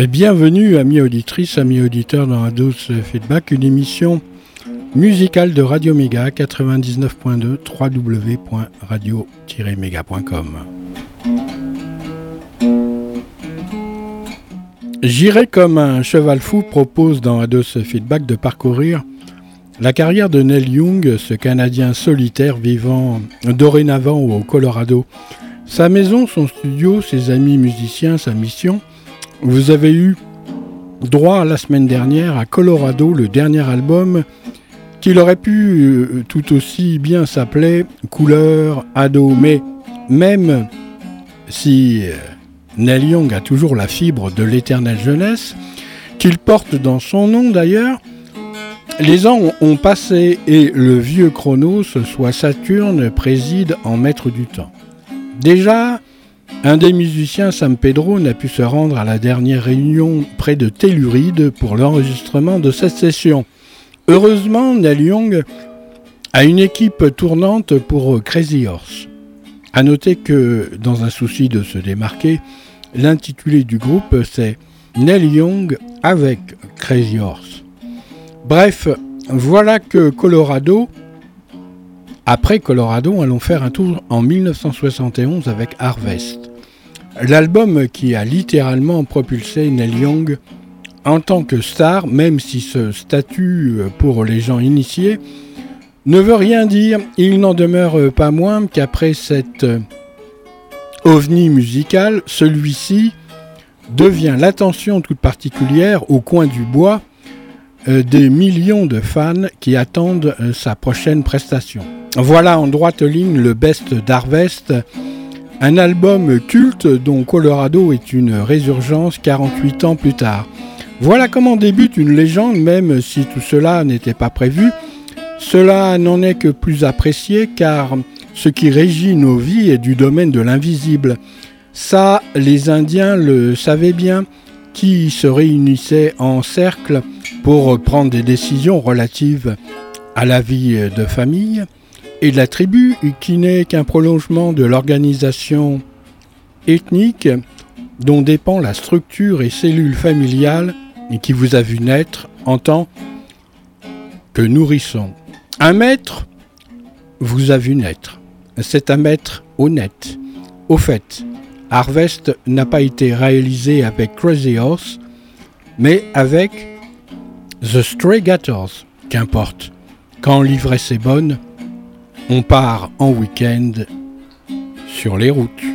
Et bienvenue, amis auditrices, amis auditeurs dans Ados Feedback, une émission musicale de Radio Méga 99.2 www.radio-méga.com. J'irai comme un cheval fou propose dans Ados Feedback de parcourir la carrière de Neil Young, ce Canadien solitaire vivant dorénavant au Colorado. Sa maison, son studio, ses amis musiciens, sa mission – vous avez eu droit la semaine dernière à Colorado, le dernier album qu'il aurait pu euh, tout aussi bien s'appeler Couleur Ado. Mais même si euh, Neil Young a toujours la fibre de l'éternelle jeunesse, qu'il porte dans son nom d'ailleurs, les ans ont passé et le vieux Chronos, soit Saturne, préside en maître du temps. Déjà, un des musiciens, Sam Pedro, n'a pu se rendre à la dernière réunion près de Telluride pour l'enregistrement de cette session. Heureusement, Neil Young a une équipe tournante pour Crazy Horse. A noter que, dans un souci de se démarquer, l'intitulé du groupe c'est Neil Young avec Crazy Horse. Bref, voilà que Colorado, après Colorado, allons faire un tour en 1971 avec Harvest. L'album qui a littéralement propulsé Neil Young en tant que star, même si ce statut euh, pour les gens initiés ne veut rien dire, il n'en demeure pas moins qu'après cette euh, ovni musical, celui-ci devient l'attention toute particulière au coin du bois euh, des millions de fans qui attendent sa prochaine prestation. Voilà en droite ligne le best d'Harvest un album culte dont Colorado est une résurgence 48 ans plus tard. Voilà comment débute une légende, même si tout cela n'était pas prévu. Cela n'en est que plus apprécié car ce qui régit nos vies est du domaine de l'invisible. Ça, les Indiens le savaient bien, qui se réunissaient en cercle pour prendre des décisions relatives à la vie de famille, et la tribu, qui n'est qu'un prolongement de l'organisation ethnique dont dépend la structure et cellule familiale et qui vous a vu naître en tant que nourrisson. Un maître vous a vu naître. C'est un maître honnête. Au fait, Harvest n'a pas été réalisé avec Crazy Horse, mais avec The Stray Gators, qu'importe. Quand l'ivresse est bonne, on part en week-end sur les routes.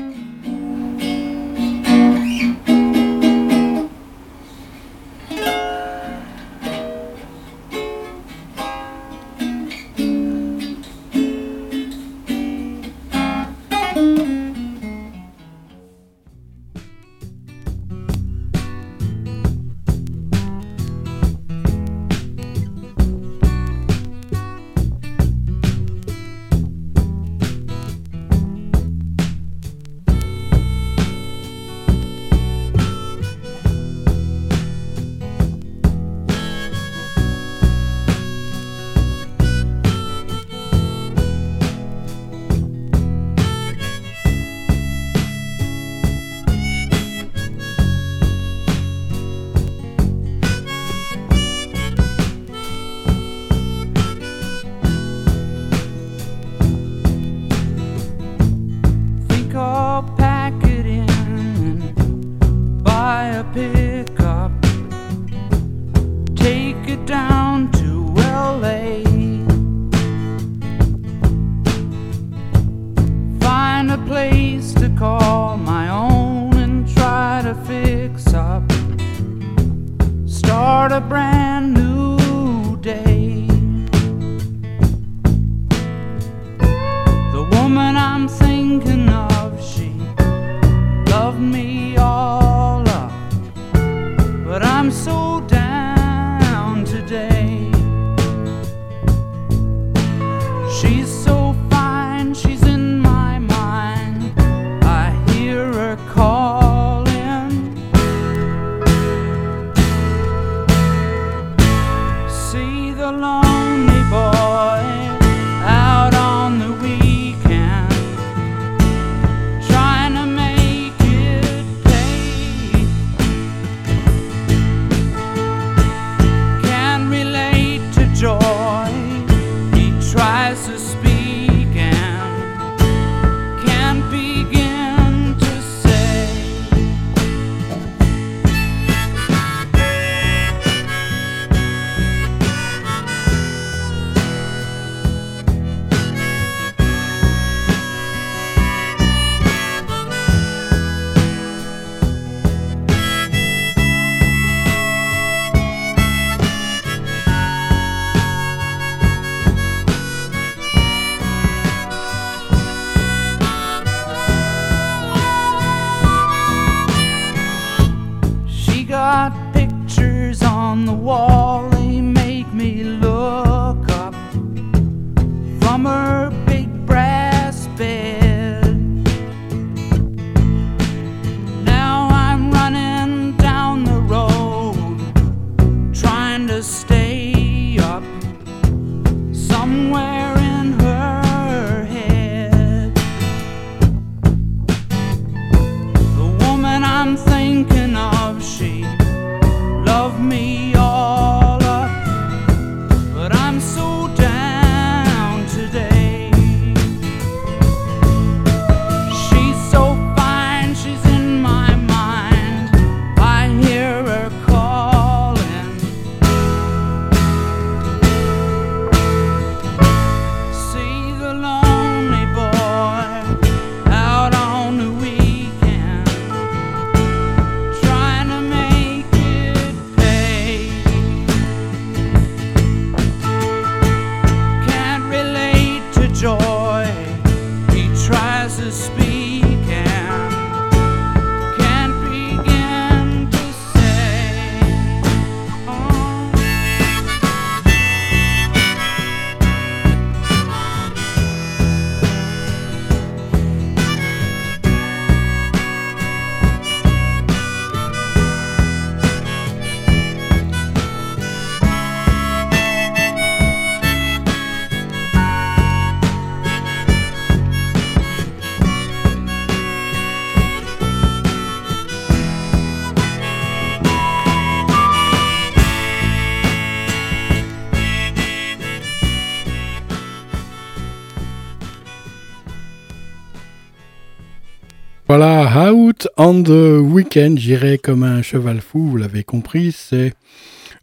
On the Weekend, j'irai comme un cheval fou, vous l'avez compris, c'est...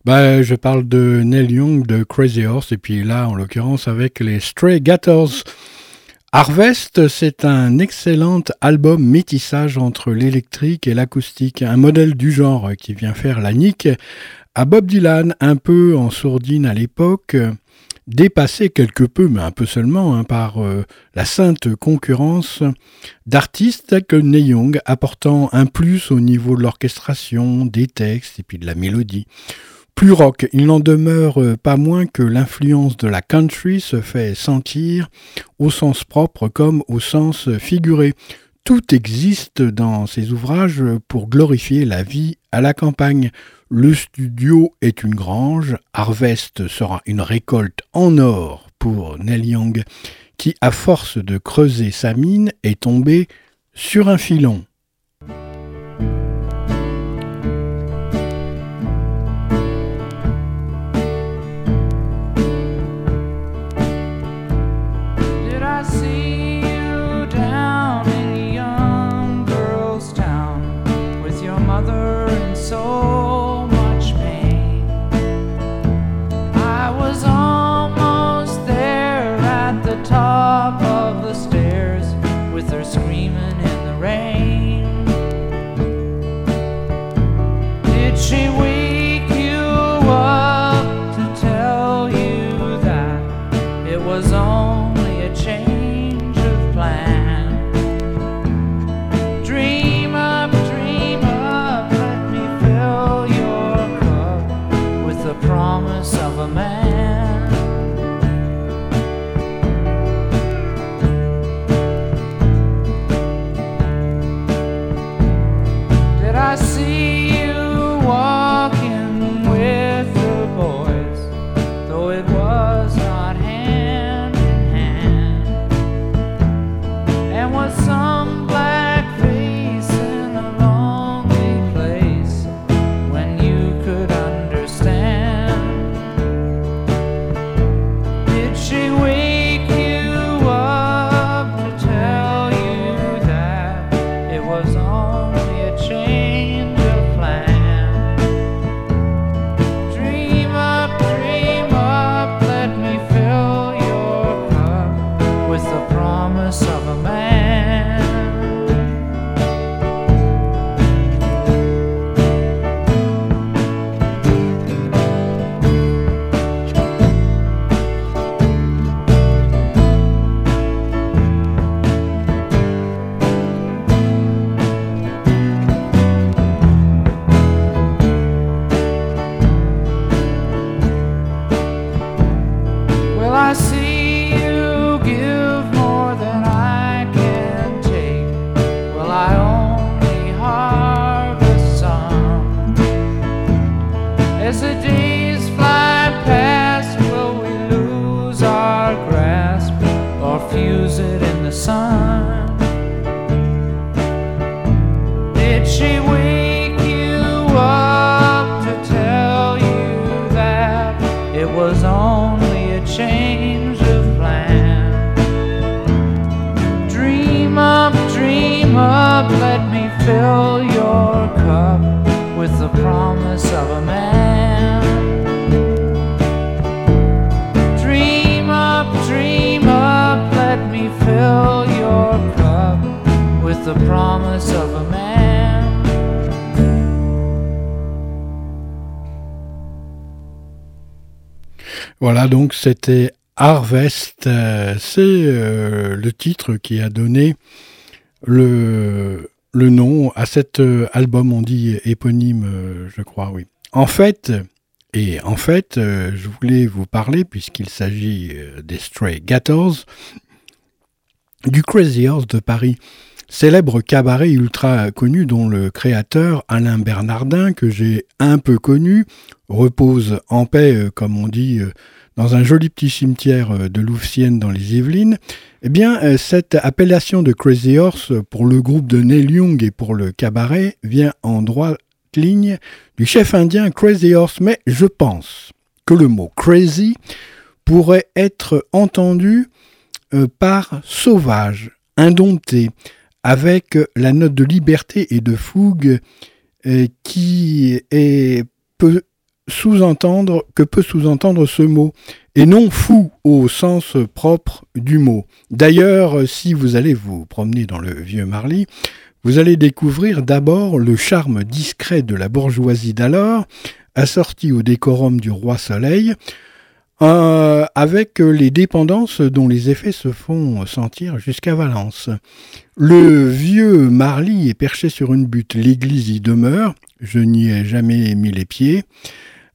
Bah, je parle de Neil Young de Crazy Horse, et puis là, en l'occurrence, avec les Stray Gators. Harvest, c'est un excellent album métissage entre l'électrique et l'acoustique, un modèle du genre qui vient faire la nique à Bob Dylan, un peu en sourdine à l'époque, dépassé quelque peu, mais un peu seulement, hein, par euh, la sainte concurrence d'artistes que Neil Young, apportant un plus au niveau de l'orchestration, des textes et puis de la mélodie. Plus rock, il n'en demeure euh, pas moins que l'influence de la country se fait sentir au sens propre comme au sens figuré. Tout existe dans ses ouvrages pour glorifier la vie à la campagne. Le studio est une grange, Harvest sera une récolte en or pour Neil Young, qui, à force de creuser sa mine, est tombé sur un filon. Voilà, donc c'était Harvest. Euh, c'est euh, le titre qui a donné le, nom à cet euh, album, on dit éponyme, je crois, oui. En fait, et en fait, je voulais vous parler, puisqu'il s'agit des Stray Gators, du Crazy Horse de Paris. Célèbre cabaret ultra connu dont le créateur, Alain Bernardin, que j'ai un peu connu, repose en paix, comme on dit, dans un joli petit cimetière euh, de Louvciennes dans les Yvelines, eh bien, euh, cette appellation de Crazy Horse pour le groupe de Neil Young et pour le cabaret vient en droite ligne du chef indien Crazy Horse, mais je pense que le mot crazy pourrait être entendu euh, par sauvage, indompté, avec la note de liberté et de fougue qui est peu sous-entendre que peut sous-entendre ce mot, et non fou au sens propre du mot. D'ailleurs, si vous allez vous promener dans le vieux Marly, vous allez découvrir d'abord le charme discret de la bourgeoisie d'alors, assorti au décorum du roi Soleil, euh, avec les dépendances dont les effets se font sentir jusqu'à Valence. Le vieux Marly est perché sur une butte, l'église y demeure, je n'y ai jamais mis les pieds,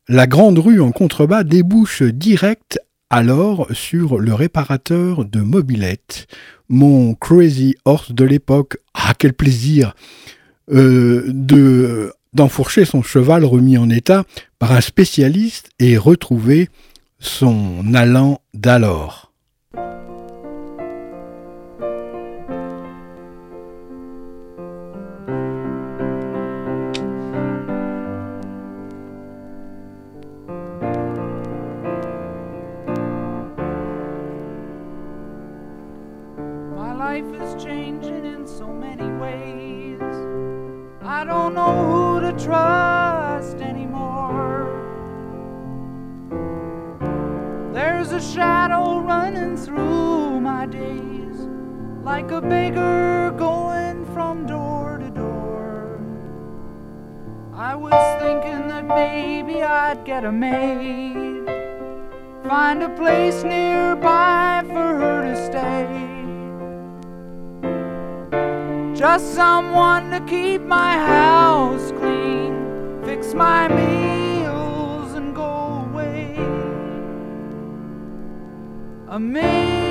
la grande rue en contrebas débouche direct alors sur le réparateur de mobilettes, mon Crazy Horse de l'époque. Ah, quel plaisir euh, de d'enfourcher son cheval remis en état par un spécialiste et retrouver son allant d'alors. Like a beggar going from door to door. I was thinking that maybe I'd get a maid, find a place nearby for her to stay. Just someone to keep my house clean, fix my meals and go away. A ago,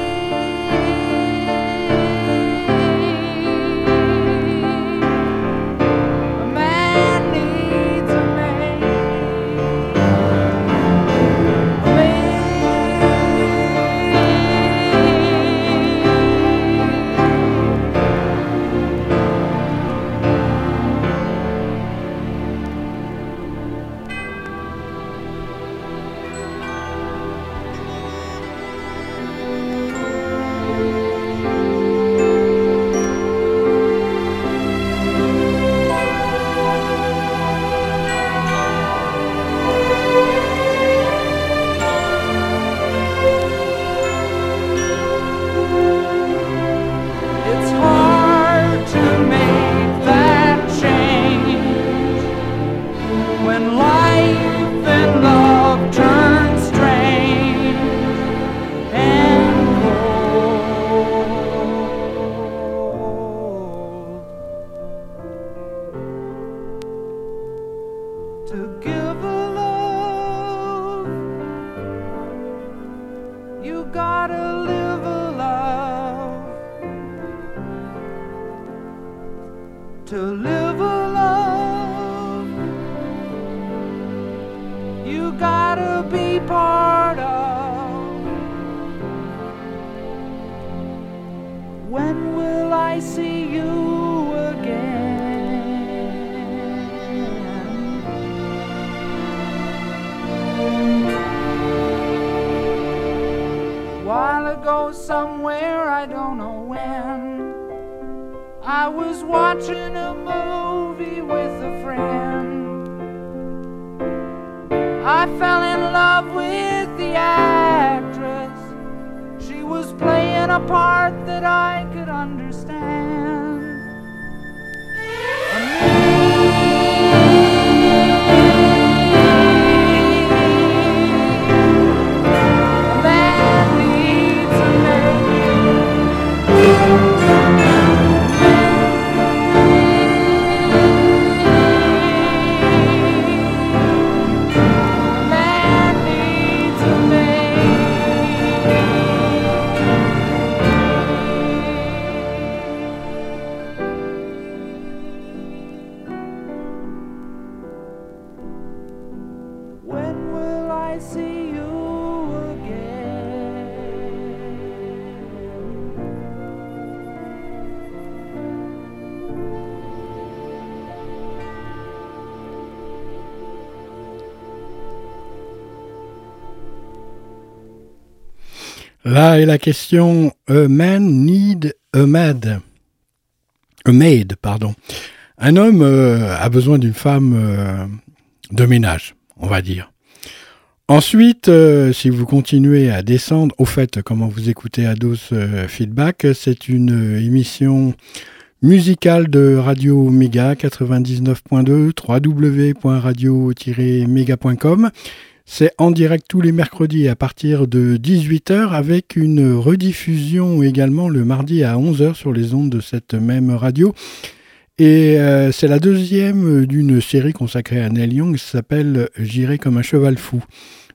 La question A man need a maid. A maid, pardon. Un homme euh, a besoin d'une femme euh, de ménage, on va dire. Ensuite, euh, si vous continuez à descendre, au fait, comment vous écoutez Ados Feedback, c'est une émission musicale de Radio Méga 99.2 www.radio-méga.com c'est en direct tous les mercredis à partir de 18h avec une rediffusion également le mardi à 11h sur les ondes de cette même radio. Et euh, c'est la deuxième d'une série consacrée à Neil Young qui s'appelle J'irai comme un cheval fou.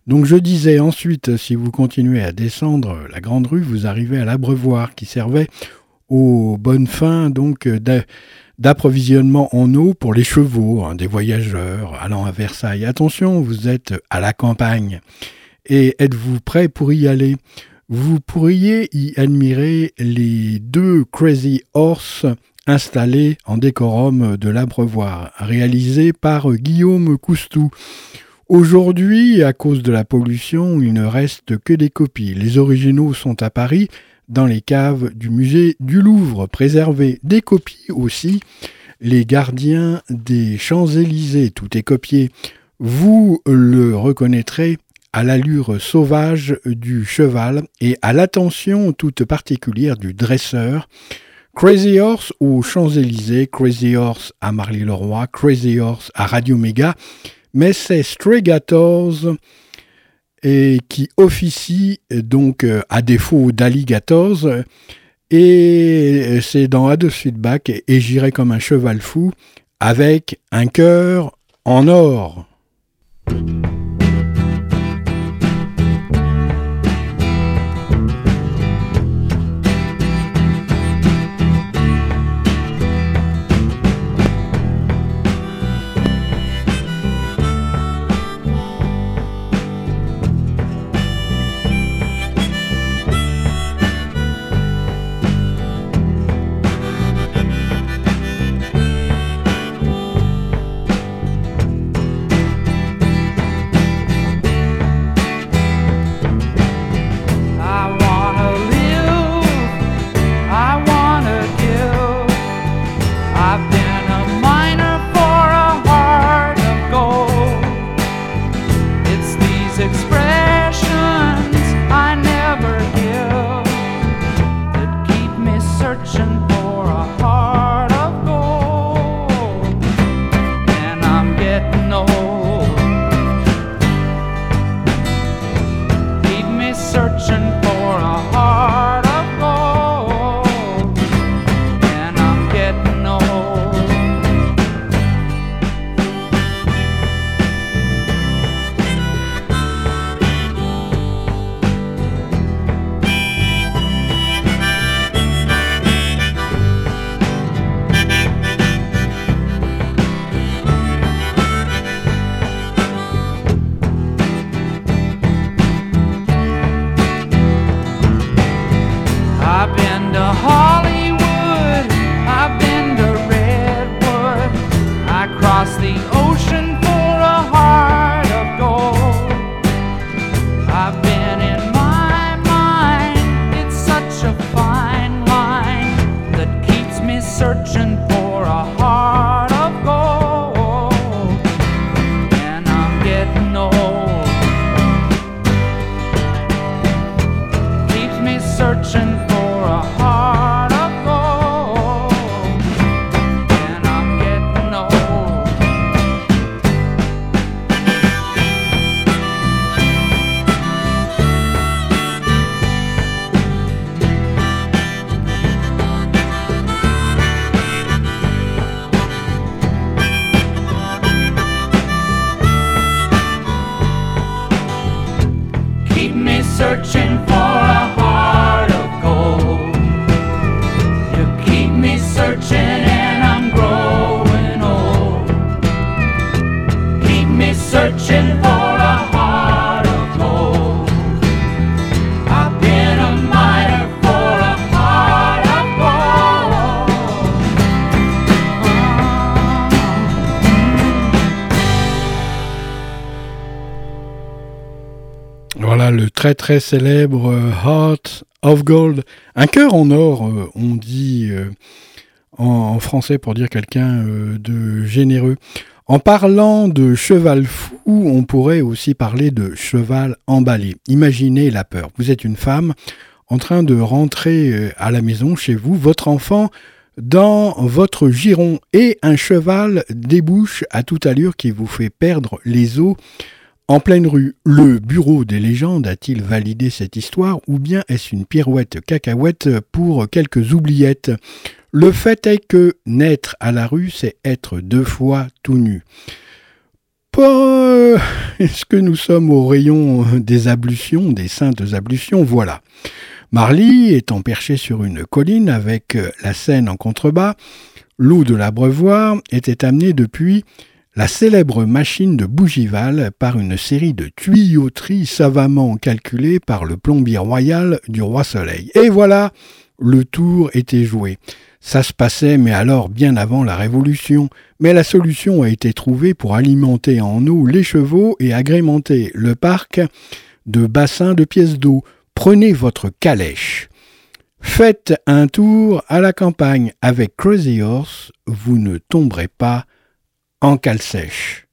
Donc je disais ensuite, si vous continuez à descendre la grande rue, vous arrivez à l'abreuvoir qui servait aux bonnes fins donc d'approvisionnement en eau pour les chevaux, hein, des voyageurs allant à Versailles. Attention, vous êtes à la campagne. Et êtes-vous prêt pour y aller? Vous pourriez y admirer les deux Crazy Horse installés en décorum de l'abreuvoir, réalisés par Guillaume Coustou. Aujourd'hui, à cause de la pollution, il ne reste que des copies. Les originaux sont à Paris, dans les caves du musée du Louvre, préserver des copies aussi. Les gardiens des Champs-Élysées, tout est copié. Vous le reconnaîtrez à l'allure sauvage du cheval et à l'attention toute particulière du dresseur. Crazy Horse aux Champs-Élysées, Crazy Horse à Marly-le-Roi, Crazy Horse à Radio Méga, mais c'est Stray et qui officie donc euh, à défaut d'Alligators. Et c'est dans Ados Feedback et j'irai comme un cheval fou avec un cœur en or. Très très célèbre euh, Heart of Gold, un cœur en or, euh, on dit euh, en, français pour dire quelqu'un de généreux. En parlant de cheval fou, on pourrait aussi parler de cheval emballé. Imaginez la peur. Vous êtes une femme en train de rentrer à la maison chez vous, votre enfant dans votre giron et un cheval débouche à toute allure qui vous fait perdre les os en pleine rue, le bureau des légendes a-t-il validé cette histoire ou bien est-ce une pirouette cacahuète pour quelques oubliettes? Le fait est que naître à la rue, c'est être deux fois tout nu. Est-ce que nous sommes au rayon des ablutions, des saintes ablutions? Voilà. Marly étant perché sur une colline avec la Seine en contrebas, l'eau de l'abreuvoir était amenée depuis la célèbre machine de Bougival par une série de tuyauteries savamment calculées par le plombier royal du roi Soleil. Et voilà, le tour était joué. Ça se passait, mais alors bien avant la Révolution. Mais la solution a été trouvée pour alimenter en eau les chevaux et agrémenter le parc de bassins de pièces d'eau. Prenez votre calèche. Faites un tour à la campagne avec Crazy Horse, vous ne tomberez pas en cale sèche.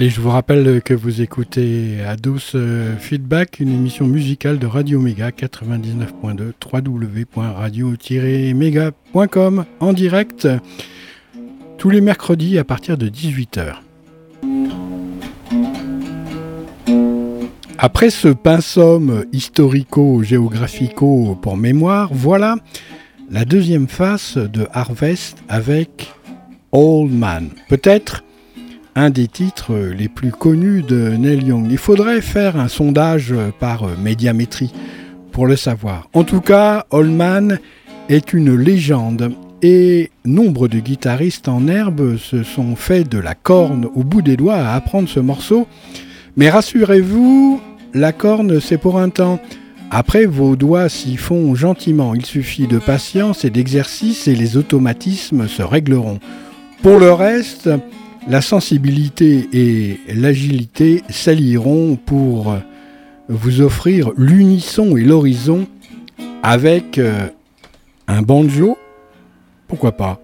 Allez, je vous rappelle que vous écoutez douce euh, Feedback, une émission musicale de Radio Méga 99.2 www.radio-méga.com en direct tous les mercredis à partir de 18h. Après ce pinsomme historico-géographico pour mémoire, voilà la deuxième face de Harvest avec Old Man. Peut-être un des titres les plus connus de Neil Young. Il faudrait faire un sondage par médiamétrie pour le savoir. En tout cas, Allman est une légende et nombre de guitaristes en herbe se sont fait de la corne au bout des doigts à apprendre ce morceau. Mais rassurez-vous, la corne c'est pour un temps. Après, vos doigts s'y font gentiment. Il suffit de patience et d'exercice et les automatismes se régleront. Pour le reste, la sensibilité et l'agilité s'allieront pour vous offrir l'unisson et l'horizon avec euh, un banjo, pourquoi pas?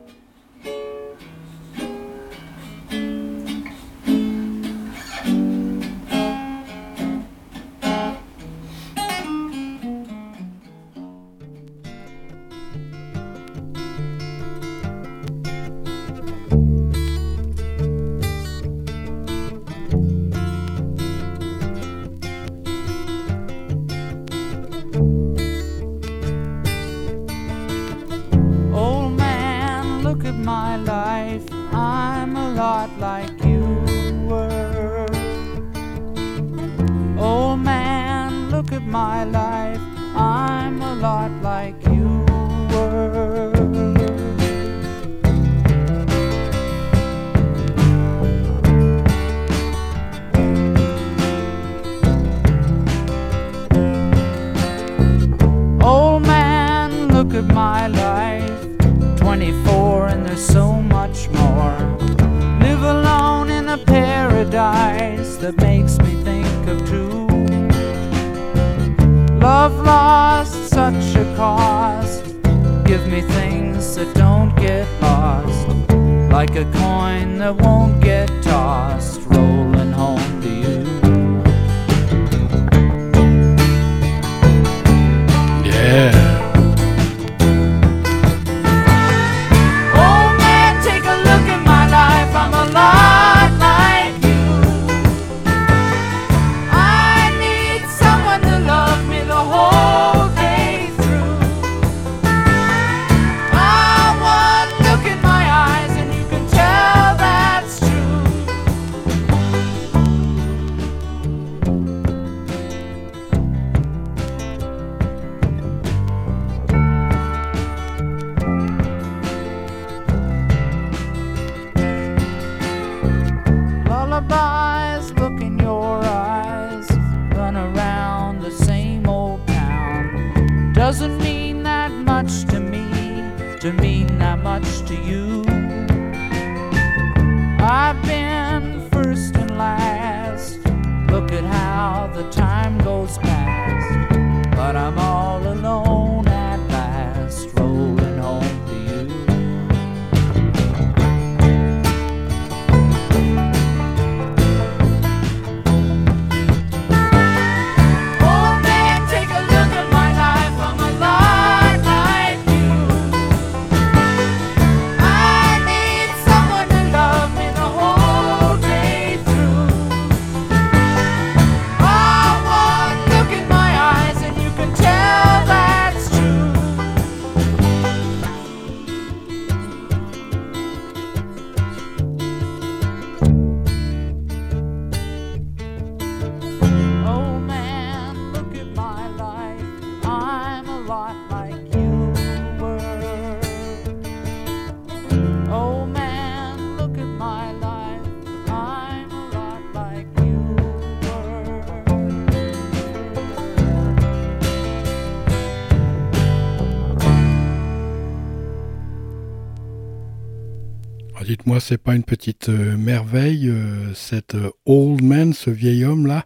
Moi c'est pas une petite euh, merveille, euh, cet euh, old man, ce vieil homme-là.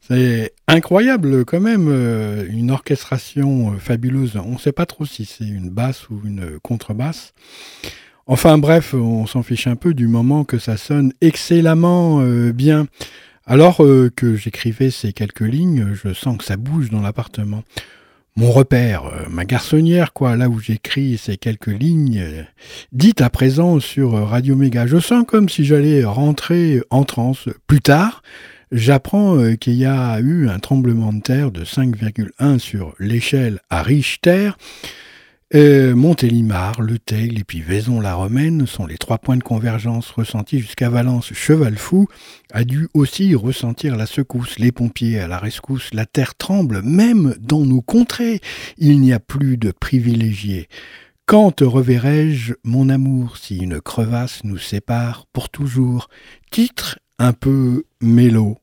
C'est incroyable quand même, une orchestration fabuleuse. On ne sait pas trop si c'est une basse ou une contrebasse. Enfin bref, on s'en fiche un peu du moment que ça sonne excellemment bien. Alors que j'écrivais ces quelques lignes, je sens que ça bouge dans l'appartement. Mon repère, euh, ma garçonnière, quoi, là où j'écris ces quelques lignes, dites à présent sur Radio Méga. Je sens comme si j'allais rentrer en transe. Plus tard, j'apprends qu'il y a eu un tremblement de terre de 5,1 sur l'échelle à Richter euh, Montélimar, Le Teil et puis Vaison-la-Romaine sont les trois points de convergence ressentis jusqu'à Valence. Cheval Fou a dû aussi ressentir la secousse. Les pompiers à la rescousse, la terre tremble, même dans nos contrées. Il n'y a plus de privilégiés. Quand te reverrai-je, mon amour, si une crevasse nous sépare pour toujours? Titre un peu mélo.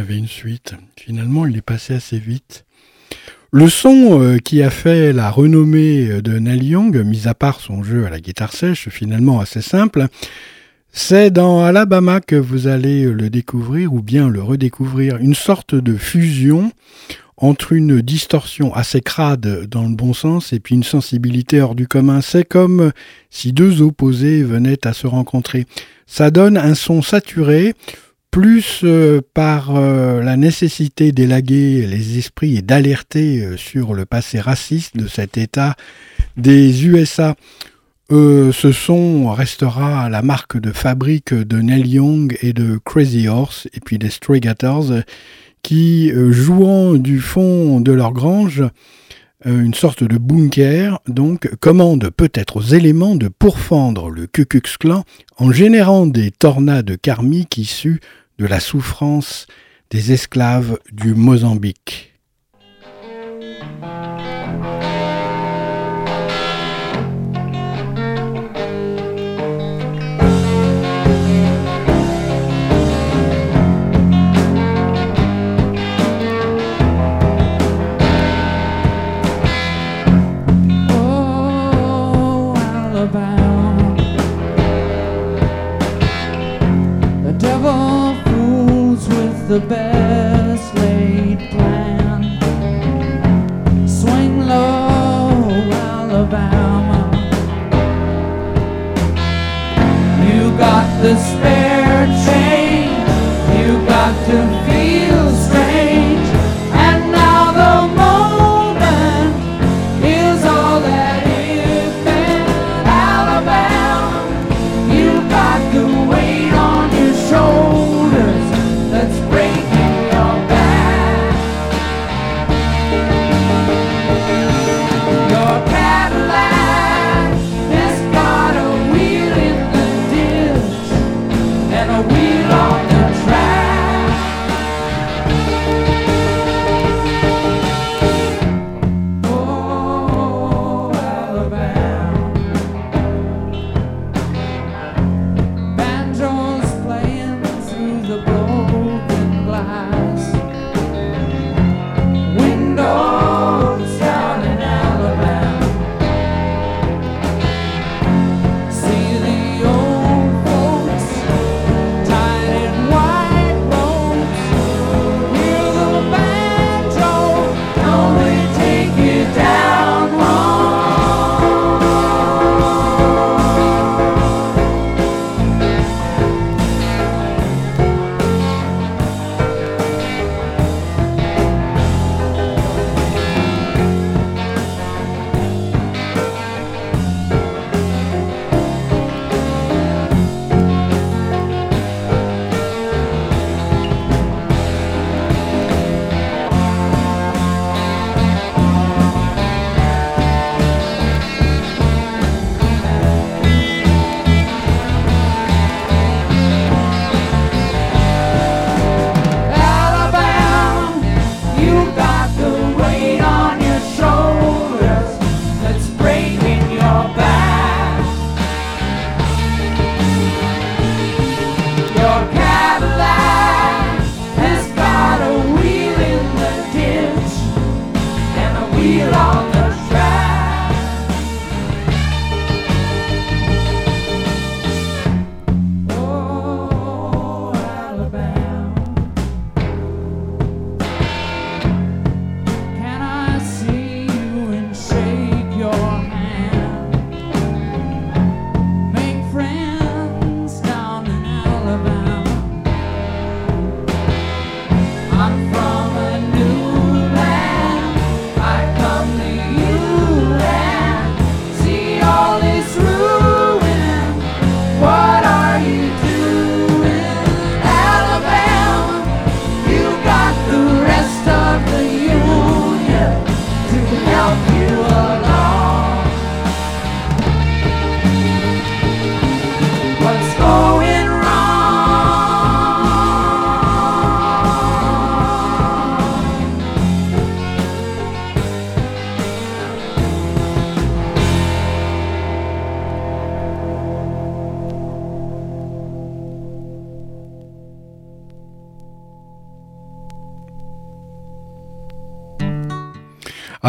Avait une suite. Finalement, il est passé assez vite. Le son euh, qui a fait la renommée euh, de Neil Young, mis à part son jeu à la guitare sèche, finalement assez simple, c'est dans Alabama que vous allez le découvrir ou bien le redécouvrir. Une sorte de fusion entre une distorsion assez crade dans le bon sens et puis une sensibilité hors du commun. C'est comme si deux opposés venaient à se rencontrer. Ça donne un son saturé, plus euh, par euh, la nécessité d'élaguer les esprits et d'alerter euh, sur le passé raciste de cet État des USA. ce son restera la marque de fabrique de Neil Young et de Crazy Horse et puis des Stray Gators qui, jouant du fond de leur grange, une sorte de bunker, donc, commande peut-être aux éléments de pourfendre le Ku Klux Klan en générant des tornades karmiques issues de la souffrance des esclaves du Mozambique. The best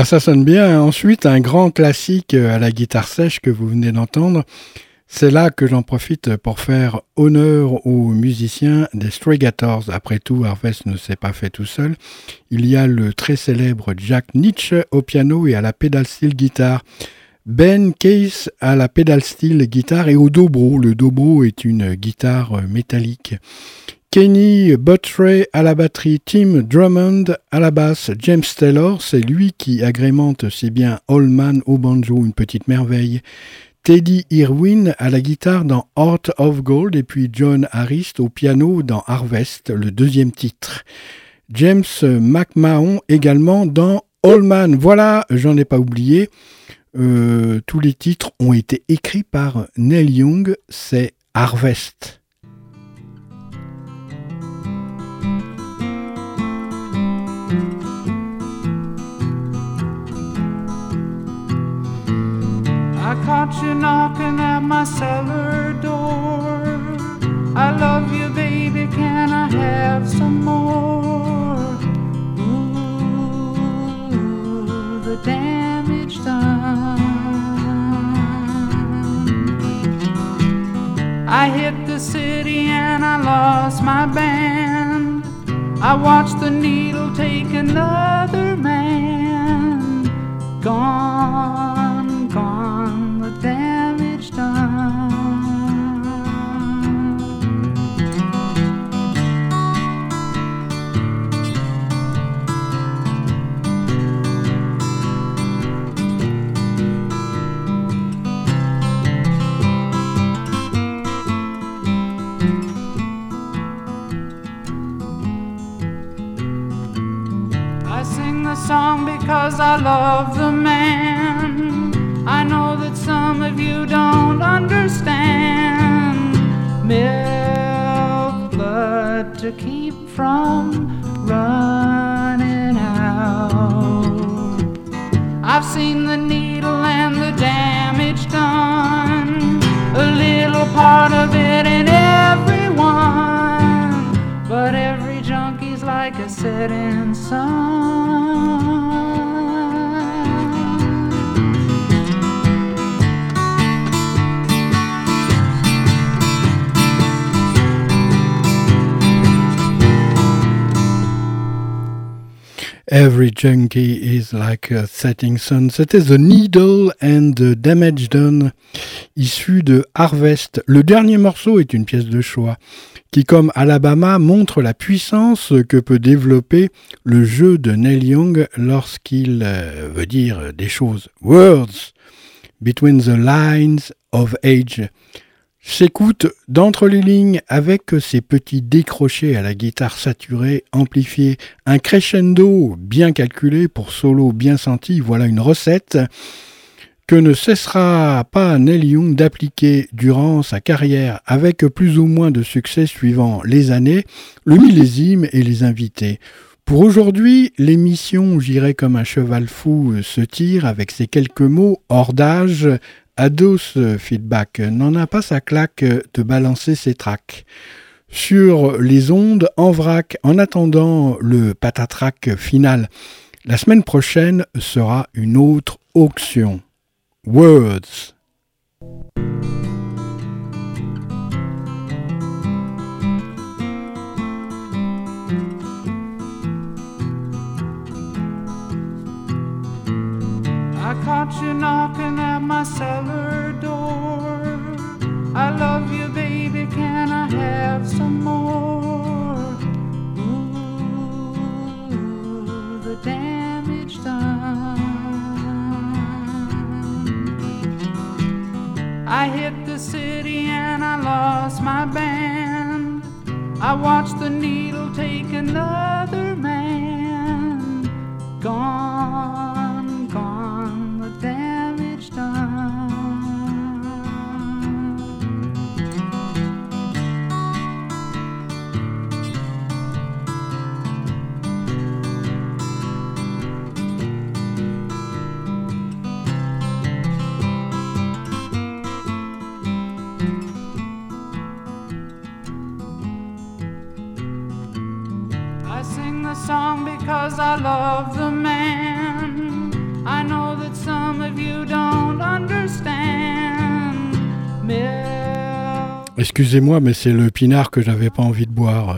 Ah, ça sonne bien. Ensuite, un grand classique à la guitare sèche que vous venez d'entendre. C'est là que j'en profite pour faire honneur aux musiciens des Stray Après tout, Harvest ne s'est pas fait tout seul. Il y a le très célèbre Jack Nietzsche au piano et à la pedal steel guitare. Ben Case à la pedal steel guitare et au dobro. Le dobro est une guitare métallique. Kenny Buttray à la batterie, Tim Drummond à la basse, James Taylor, c'est lui qui agrémente si bien Allman au banjo, une petite merveille. Teddy Irwin à la guitare dans Heart of Gold et puis John Harris au piano dans Harvest, le deuxième titre. James McMahon également dans Allman. Voilà, j'en ai pas oublié. Euh, tous les titres ont été écrits par Neil Young, c'est Harvest. I caught you knocking at my cellar door. I love you, baby, can I have some more? Ooh, the damage done. I hit the city and I lost my band. I watched the needle take another man. Gone. Song because I love the man. I know that some of you don't understand. Milk blood to keep from running out. I've seen the needle and the damage done. A little part of it in everyone, but every junkie's like a setting sun. Every junkie is like a setting sun. C'était The Needle and the Damage Done, issu de Harvest. Le dernier morceau est une pièce de choix qui, comme Alabama, montre la puissance que peut développer le jeu de Neil Young lorsqu'il euh, veut dire des choses. Words between the lines of age s'écoute d'entre les lignes avec ses petits décrochés à la guitare saturée, amplifiée, un crescendo bien calculé pour solo bien senti, voilà une recette que ne cessera pas Neil Young d'appliquer durant sa carrière avec plus ou moins de succès suivant les années, le millésime et les invités. Pour aujourd'hui, l'émission J'irai comme un cheval fou se tire avec ces quelques mots hors d'âge, Ados Feedback n'en a pas sa claque de balancer ses tracks. Sur les ondes, en vrac, en attendant le patatrac final. La semaine prochaine sera une autre auction. Words. Caught you knocking at my cellar door. I love you, baby. Can I have some more? Ooh, the damage done. I hit the city and I lost my band. I watched the needle take another man. Gone, song because I love the man. I know that some of you don't understand. Excusez-moi, mais c'est le pinard que j'avais pas envie de boire.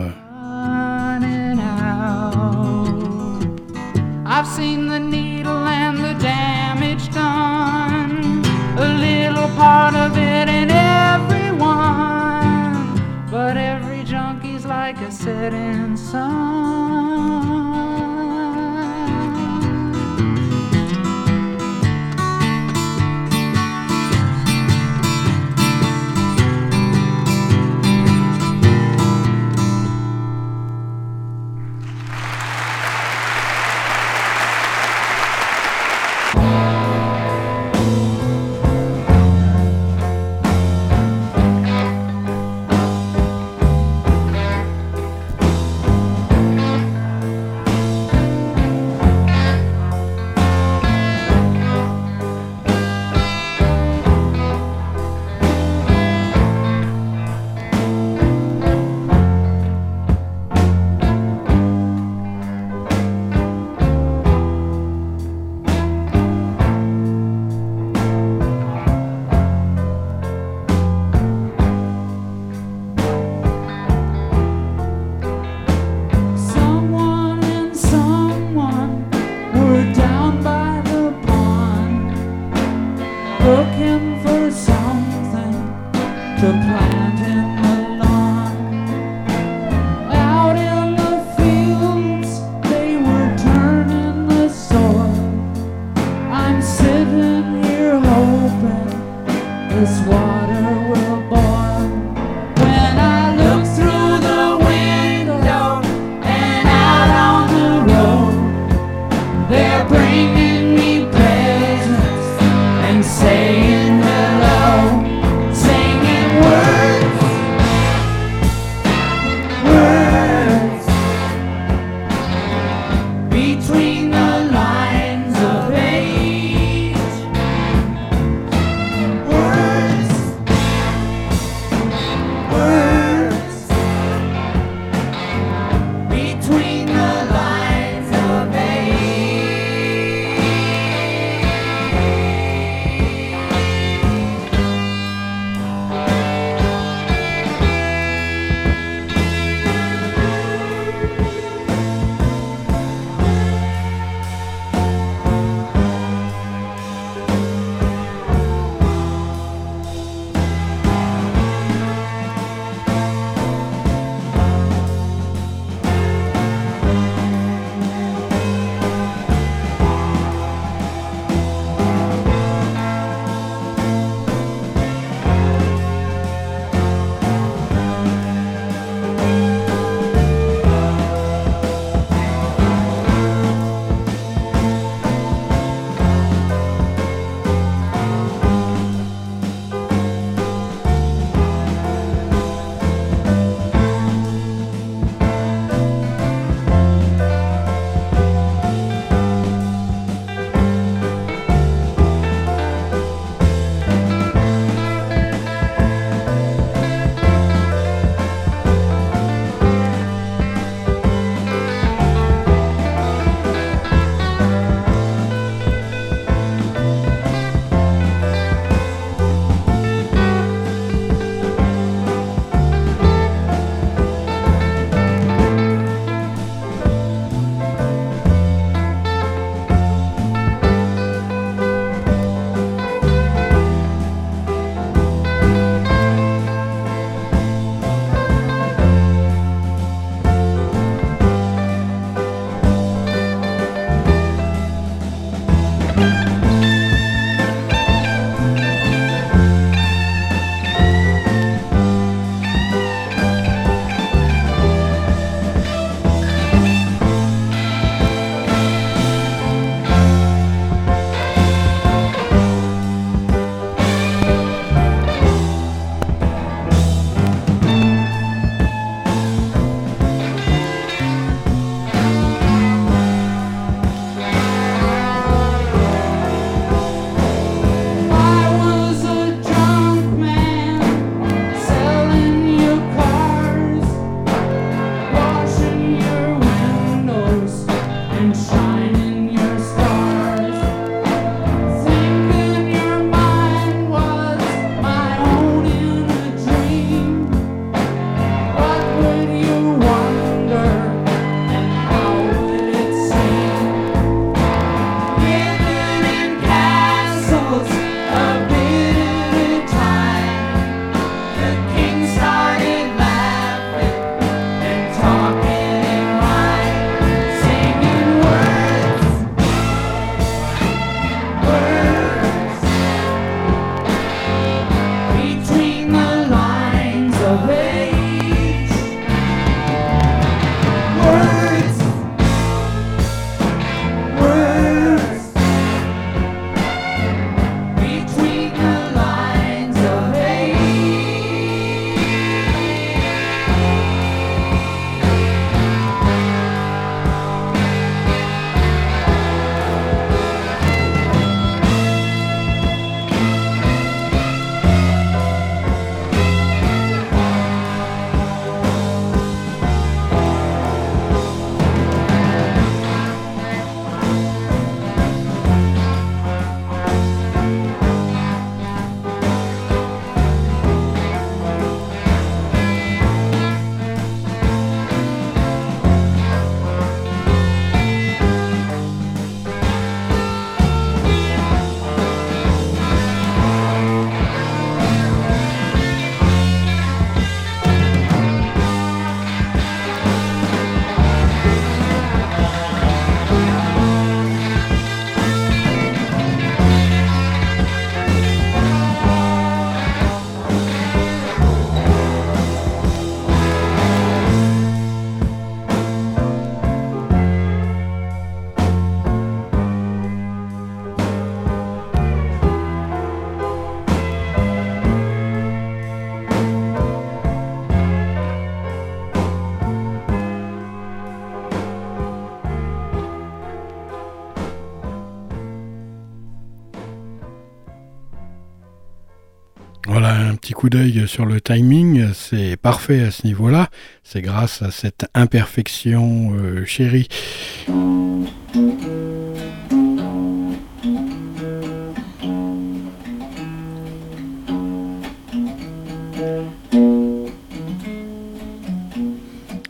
Coup d'œil sur le timing, c'est parfait à ce niveau-là, c'est grâce à cette imperfection euh, chérie.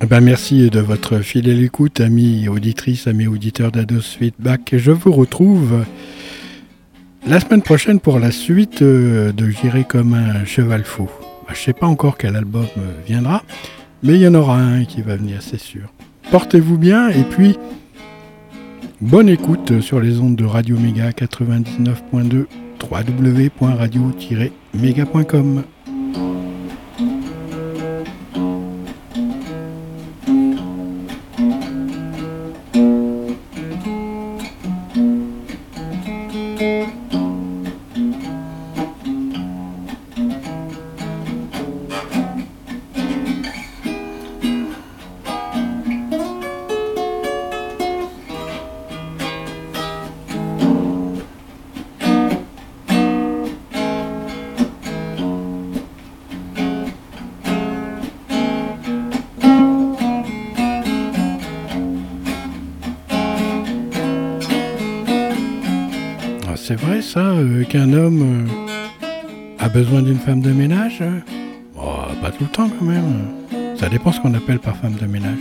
Eh ben merci de votre fidèle écoute, amis auditrices, amis auditeurs d'Ados Feedback. Je vous retrouve la semaine prochaine pour la suite euh, de J'irai comme un cheval fou. Bah, je ne sais pas encore quel album euh, viendra, mais il y en aura un qui va venir, c'est sûr. Portez-vous bien et puis bonne écoute sur les ondes de Radio Méga 99.2 www.radio-méga.com. femme de ménage oh, Pas tout le temps quand même. Ça dépend ce qu'on appelle par femme de ménage.